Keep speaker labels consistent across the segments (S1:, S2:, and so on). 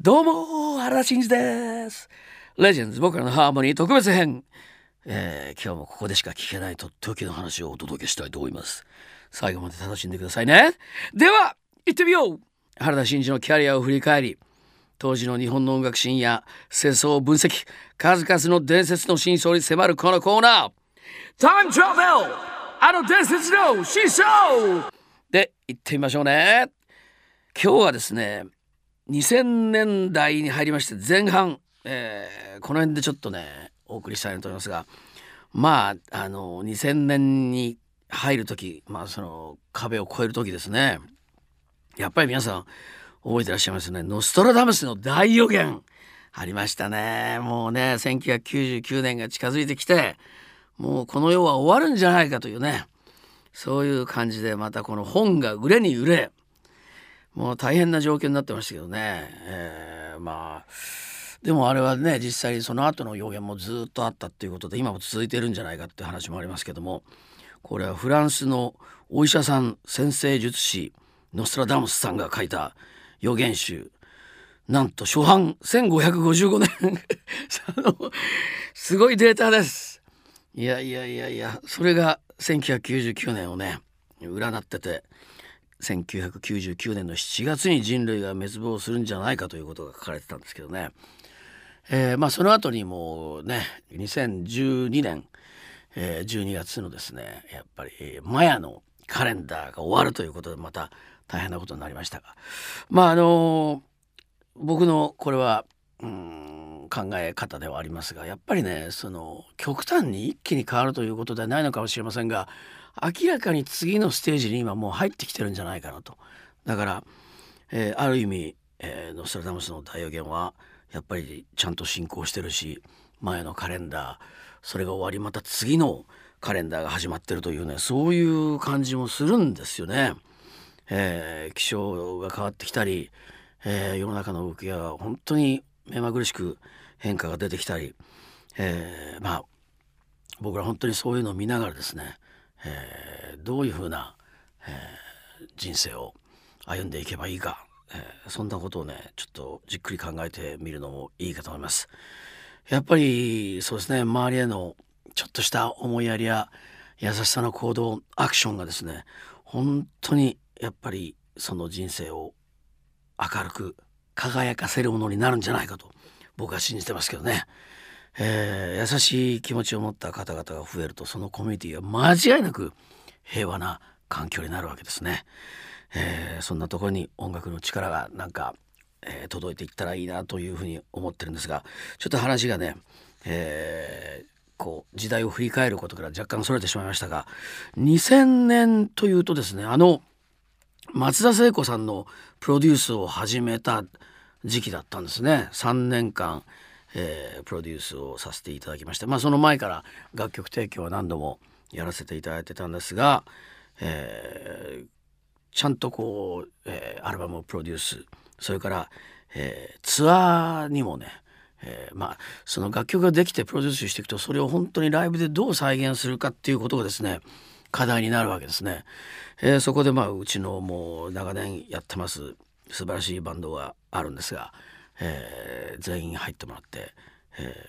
S1: どうも原田真二です。レジェンズ僕らのハーモニー特別編、えー、今日もここでしか聞けないとっておきの話をお届けしたいと思います。最後まで楽しんでくださいね。では行ってみよう。原田真二のキャリアを振り返り当時の日本の音楽シーンや世相を分析数々の伝説の真相に迫るこのコーナー。タイムトラベルあの伝説の真相!で行ってみましょうね。今日はですね2000年代に入りまして前半、えー、この辺でちょっとねお送りしたいなと思いますがまああの2000年に入る時まあその壁を越える時ですね。やっぱり皆さん覚えてらっしゃいますよね。ノストラダムスの大予言ありましたね。もうね1999年が近づいてきてもうこの世は終わるんじゃないかというねそういう感じでまたこの本が売れに売れもう大変な状況になってましたけどね、えー、まあでもあれはね実際にその後の予言もずっとあったっていうことで今も続いてるんじゃないかって話もありますけどもこれはフランスのお医者さん先生術師ノストラダムスさんが書いた予言集。なんと初版1555年。すごいデータです。いやいやいやいやそれが1999年をね占ってて。1999年の7月に人類が滅亡するんじゃないかということが書かれてたんですけどね、えー、まあその後にもうね2012年、えー、12月のですねやっぱりマヤのカレンダーが終わるということでまた大変なことになりましたが。まああの僕のこれはうん考え方ではありますがやっぱりねその極端に一気に変わるということではないのかもしれませんが明らかに次のステージに今もう入ってきてるんじゃないかなとだから、えー、ある意味、えー、ノストラダムスの大予言はやっぱりちゃんと進行してるし前のカレンダーそれが終わりまた次のカレンダーが始まってるというねそういう感じもするんですよね。えー、気象が変わってきたり、えー、世の中の動きが本当に目まぐるしく変化が出てきたり、えー、まあ僕ら本当にそういうのを見ながらですねえー、どういうふうな、えー、人生を歩んでいけばいいか、えー、そんなことをねちょっとじっくり考えてみるのもいいかと思います。やっぱりそうですね周りへのちょっとした思いやりや優しさの行動アクションがですね本当にやっぱりその人生を明るく輝かせるものになるんじゃないかと僕は信じてますけどね。えー、優しい気持ちを持った方々が増えるとそのコミュニティは間違いなく平和な環境になるわけですね。えー、そんなところに音楽の力がなんか、えー、届いていったらいいなというふうに思ってるんですがちょっと話がね、えー、こう時代を振り返ることから若干それてしまいましたが2000年というとですねあの松田聖子さんのプロデュースを始めた時期だったんですね。3年間えー、プロデュースをさせていただきまして、まあ、その前から楽曲提供は何度もやらせていただいてたんですが、えー、ちゃんとこう、えー、アルバムをプロデュースそれから、えー、ツアーにもねえー、まあその楽曲ができてプロデュースしていくとそれを本当にライブでどう再現するかっていうことがですね課題になるわけですね。えー、そこでまあうちのもう長年やってます素晴らしいバンドがあるんですが、えー、全員入ってもらって、え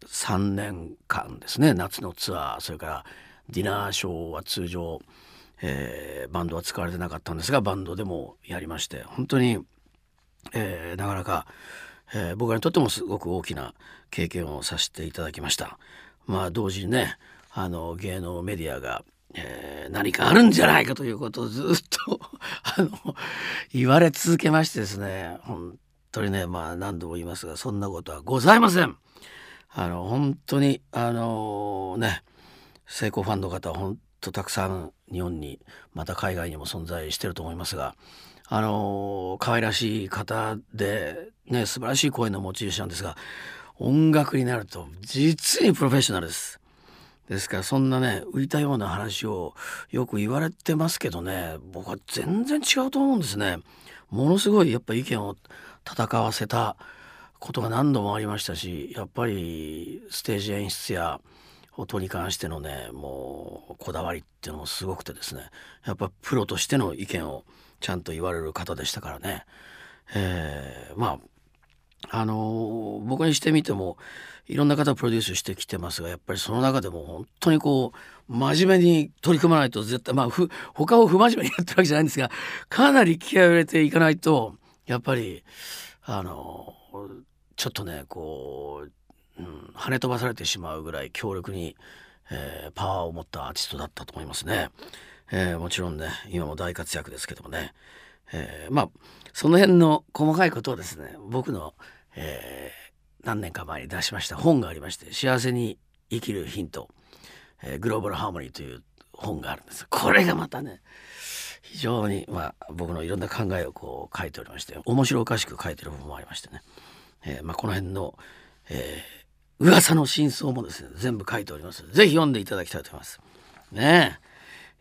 S1: ー、3年間ですね夏のツアーそれからディナーショーは通常、えー、バンドは使われてなかったんですがバンドでもやりまして本当に、えー、なかなか、えー、僕らにとってもすごく大きな経験をさせていただきました。まあ同時にねあの芸能メディアがえー、何かあるんじゃないかということをずっと あの言われ続けましてですね本当にねまあ何度も言いますがそんなことはございません。あの本当にあのね成功ファンの方は本当たくさん日本にまた海外にも存在してると思いますがあの可愛らしい方でね素晴らしい声の持ち主なんですが音楽になると実にプロフェッショナルです。ですからそんなね浮いたような話をよく言われてますけどね僕は全然違うと思うんですね。ものすごいやっぱ意見を戦わせたことが何度もありましたしやっぱりステージ演出や音に関してのねもうこだわりっていうのもすごくてですねやっぱプロとしての意見をちゃんと言われる方でしたからね、えー、まああの僕にしてみてもいろんな方プロデュースしてきてますがやっぱりその中でも本当にこう真面目に取り組まないと絶対まあふ他を不真面目にやってるわけじゃないんですがかなり気合を入れていかないとやっぱりあのちょっとねこう、うん、跳ね飛ばされてしまうぐらい強力に、えー、パワーを持ったアーティストだったと思いますね。えー、もちろんね今も大活躍ですけどもね、えー、まあその辺の細かいことをですね僕の、えー、何年か前に出しました本がありまして「幸せに生きるヒント、えー、グローバルハーモニー」という本があるんです。これがまたね非常に、まあ、僕のいろんな考えをこう書いておりまして面白おかしく書いてる部分もありましてね、えーまあ、この辺の、えー、噂の真相もですね全部書いておりますぜひ読んでいただきたいと思います。ね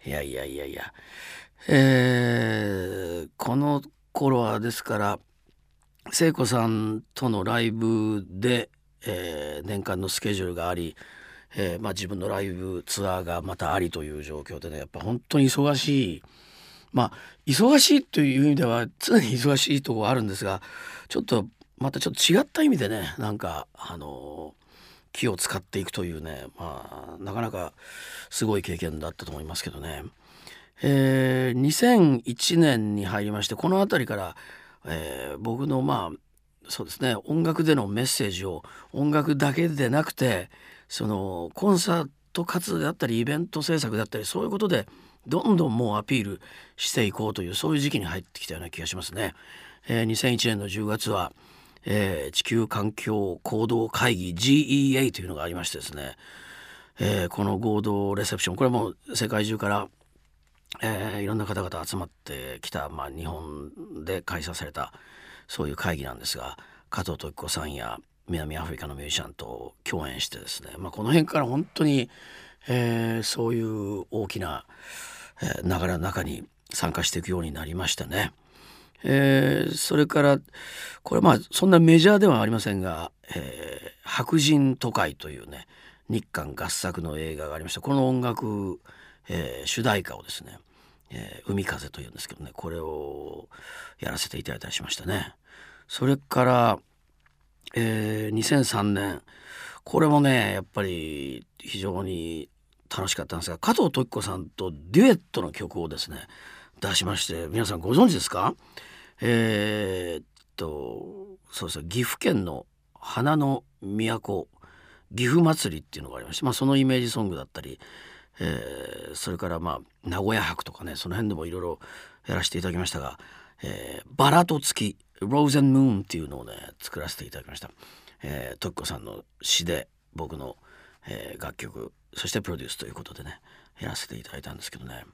S1: え。いやいやいやいや。えー、この頃はですから聖子さんとのライブで、えー、年間のスケジュールがあり、えーまあ、自分のライブツアーがまたありという状況でねやっぱ本当に忙しいまあ忙しいという意味では常に忙しいところあるんですがちょっとまたちょっと違った意味でねなんかあの気を使っていくというねまあなかなかすごい経験だったと思いますけどね。えー、2001年に入りましてこの辺りから、えー、僕のまあそうですね音楽でのメッセージを音楽だけでなくてそのコンサート活動であったりイベント制作であったりそういうことでどんどんもうアピールしていこうというそういう時期に入ってきたような気がしますね。えー、2001年の10月は、えー、地球環境行動会議 GEA というのがありましてですね、えー、この合同レセプションこれも世界中からえー、いろんな方々集まってきた、まあ、日本で開催されたそういう会議なんですが加藤時子さんや南アフリカのミュージシャンと共演してですね、まあ、この辺から本当に、えー、そういう大きな、えー、流れの中に参加していくようになりましたね。えー、それからこれまあそんなメジャーではありませんが「えー、白人都会」というね日韓合作の映画がありましたこの音楽えー、主題歌をですね「えー、海風」というんですけどねこれをやらせていただいたりしましたね。それから、えー、2003年これもねやっぱり非常に楽しかったんですが加藤時子さんとデュエットの曲をですね出しまして皆さんご存知ですか？えー、っとそうですね岐阜県の花の都岐阜祭りっていうのがありまして、まあ、そのイメージソングだったりえー、それからまあ名古屋博とかねその辺でもいろいろやらせていただきましたが「えー、バラと月」「ローゼンムーン」っていうのをね作らせていただきました。えー、トッコさんの詩で僕の、えー、楽曲そしてプロデュースということでねやらせていただいたんですけどね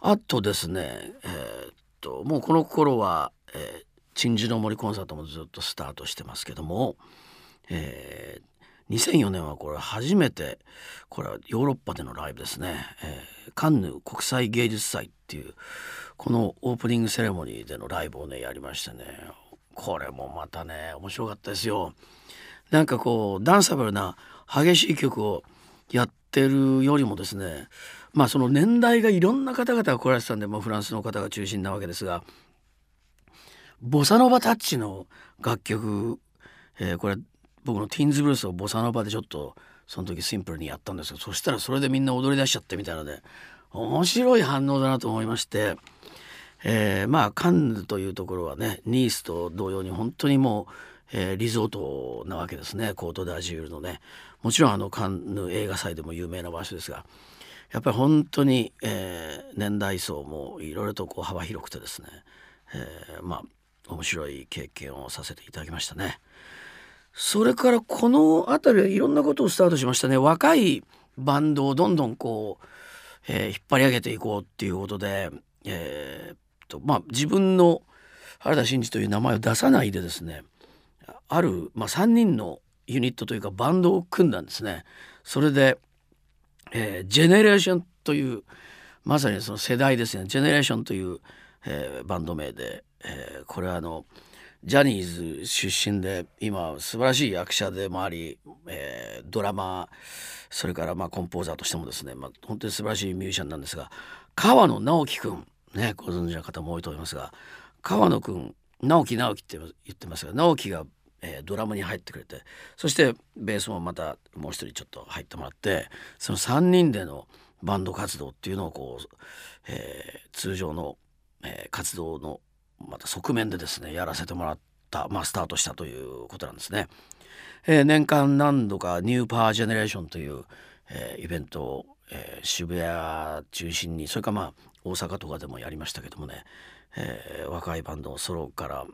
S1: あとですねえー、っともうこの頃は「えー、鎮守の森コンサート」もずっとスタートしてますけども、えー、2004年はこれ初めてこれはヨーロッパでのライブですね、えー、カンヌ国際芸術祭っていうこのオープニングセレモニーでのライブをねやりましてねこれもまたね面白かったですよ。なんかこうダンサブルな激しい曲をやってるよりもですねまあその年代がいろんな方々が来られてたんで、まあ、フランスの方が中心なわけですがボサノバタッチの楽曲、えー、これ僕のティーンズブルースをボサノバでちょっとその時シンプルにやったんですけどそしたらそれでみんな踊り出しちゃってみたいなので面白い反応だなと思いまして、えー、まあカンヌというところはねニースと同様に本当にもう、えー、リゾートなわけですね。コート・ダジュールのね。もちろんあのカンヌ映画祭でも有名な場所ですがやっぱり本当に、えー、年代層もいろいろとこう幅広くてですね、え、まあ面白い経験をさせていただきましたね。それからこの辺りはいろんなことをスタートしましたね若いバンドをどんどんこう、えー、引っ張り上げていこうっていうことで、えー、っとまあ自分の原田真二という名前を出さないでですねある、まあ、3人のユニットというかバンドを組んだんですね。それで、えー、ジェネレーションというまさにその世代ですねジェネレーションという、えー、バンド名で、えー、これはあのジャニーズ出身で今素晴らしい役者でもあり、えー、ドラマそれからまあコンポーザーとしてもですね、まあ、本当に素晴らしいミュージシャンなんですが川野直樹君ねご存知の方も多いと思いますが川野君直樹直樹って言ってますが直樹が、えー、ドラムに入ってくれてそしてベースもまたもう一人ちょっと入ってもらってその3人でのバンド活動っていうのをこう、えー、通常の、えー、活動のまた側面でですねやらせてもらった、まあ、スタートしたということなんですね。えー、年間何度かニューパワージェネレーションという、えー、イベントを、えー、渋谷中心にそれかまあ大阪とかでもやりましたけどもね、えー、若いバンドソロから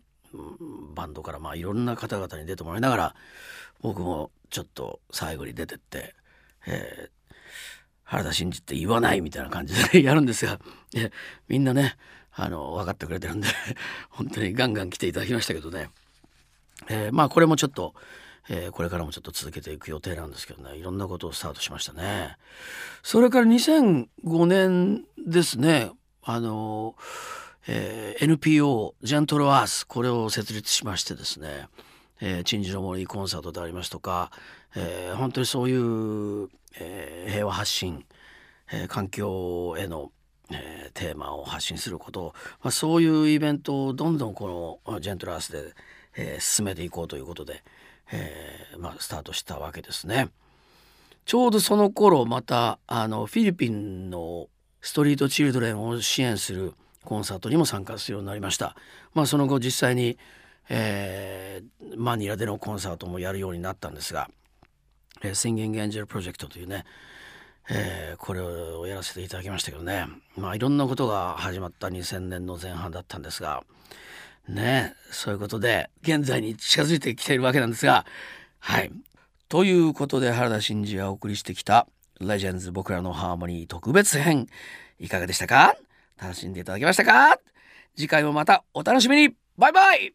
S1: バンドからまあいろんな方々に出てもらいながら僕もちょっと最後に出てって、えー、原田真二って言わないみたいな感じでやるんですが、みんなねあの分かってくれてるんで 本当にガンガン来ていただきましたけどね、えー、まあこれもちょっと、えー、これからもちょっと続けていく予定なんですけどね。いろんなことをスタートしましたね。それから2005年ですね。あのえー、NPO ジェントルアースこれを設立しましてですね「えー、鎮守の森コンサート」でありますとか、えー、本当にそういう、えー、平和発信、えー、環境への、えー、テーマを発信すること、まあ、そういうイベントをどんどんこのジェントルアースで、えー、進めていこうということで、えーまあ、スタートしたわけですね。ちょうどその頃またあのフィリピンのストリートチルドレンを支援するコンサートにも参加するようになりました。まあ、その後実際に、えー、マニラでのコンサートもやるようになったんですが「えー、Singing Angel Project」というね、えー、これをやらせていただきましたけどね。まあいろんなことが始まった2000年の前半だったんですがねそういうことで現在に近づいてきているわけなんですがはい。ということで原田真二がお送りしてきた「レジェンズ僕らのハーモニー特別編」いかがでしたか？楽しんでいただけましたか？次回もまたお楽しみに。バイバイ！